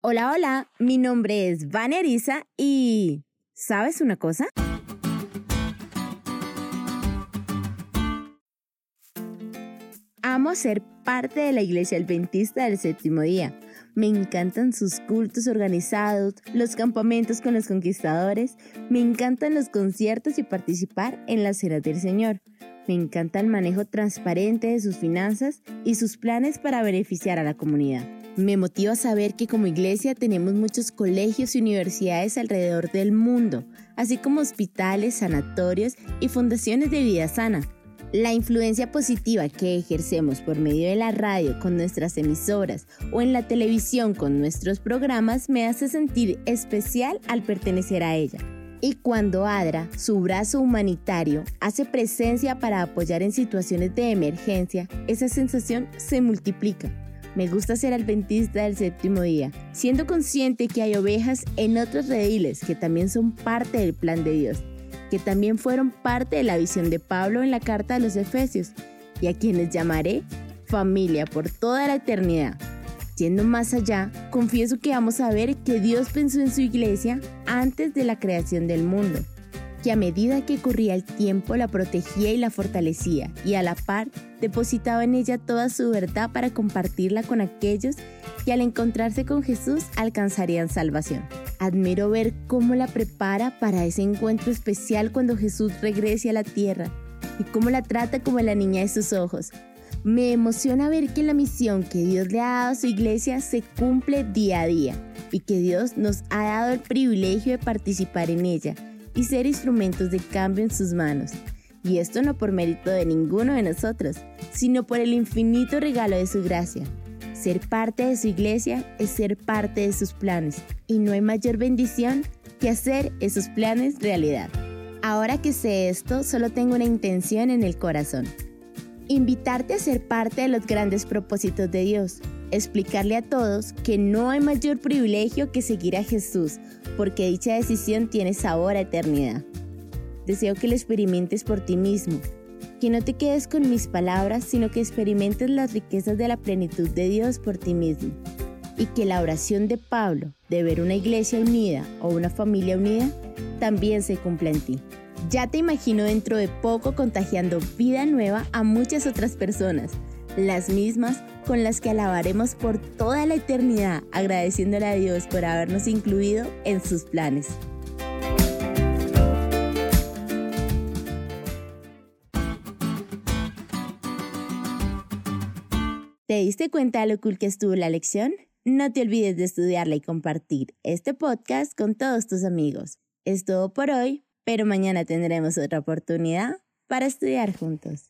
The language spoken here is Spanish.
Hola, hola, mi nombre es Vania Arisa y ¿sabes una cosa? Amo ser parte de la iglesia adventista del séptimo día. Me encantan sus cultos organizados, los campamentos con los conquistadores, me encantan los conciertos y participar en la cena del Señor. Me encanta el manejo transparente de sus finanzas y sus planes para beneficiar a la comunidad. Me motiva saber que como iglesia tenemos muchos colegios y universidades alrededor del mundo, así como hospitales, sanatorios y fundaciones de vida sana. La influencia positiva que ejercemos por medio de la radio con nuestras emisoras o en la televisión con nuestros programas me hace sentir especial al pertenecer a ella. Y cuando ADRA, su brazo humanitario, hace presencia para apoyar en situaciones de emergencia, esa sensación se multiplica. Me gusta ser adventista del séptimo día, siendo consciente que hay ovejas en otros rediles que también son parte del plan de Dios, que también fueron parte de la visión de Pablo en la carta de los Efesios, y a quienes llamaré familia por toda la eternidad. Yendo más allá, confieso que vamos a ver que Dios pensó en su iglesia antes de la creación del mundo, que a medida que corría el tiempo la protegía y la fortalecía, y a la par depositaba en ella toda su verdad para compartirla con aquellos que al encontrarse con Jesús alcanzarían salvación. Admiro ver cómo la prepara para ese encuentro especial cuando Jesús regrese a la tierra y cómo la trata como la niña de sus ojos, me emociona ver que la misión que Dios le ha dado a su iglesia se cumple día a día y que Dios nos ha dado el privilegio de participar en ella y ser instrumentos de cambio en sus manos. Y esto no por mérito de ninguno de nosotros, sino por el infinito regalo de su gracia. Ser parte de su iglesia es ser parte de sus planes y no hay mayor bendición que hacer esos planes realidad. Ahora que sé esto, solo tengo una intención en el corazón invitarte a ser parte de los grandes propósitos de Dios, explicarle a todos que no hay mayor privilegio que seguir a Jesús, porque dicha decisión tiene sabor a eternidad. Deseo que lo experimentes por ti mismo, que no te quedes con mis palabras, sino que experimentes las riquezas de la plenitud de Dios por ti mismo, y que la oración de Pablo de ver una iglesia unida o una familia unida también se cumpla en ti. Ya te imagino dentro de poco contagiando vida nueva a muchas otras personas, las mismas con las que alabaremos por toda la eternidad, agradeciéndole a Dios por habernos incluido en sus planes. ¿Te diste cuenta de lo cool que estuvo la lección? No te olvides de estudiarla y compartir este podcast con todos tus amigos. Es todo por hoy pero mañana tendremos otra oportunidad para estudiar juntos.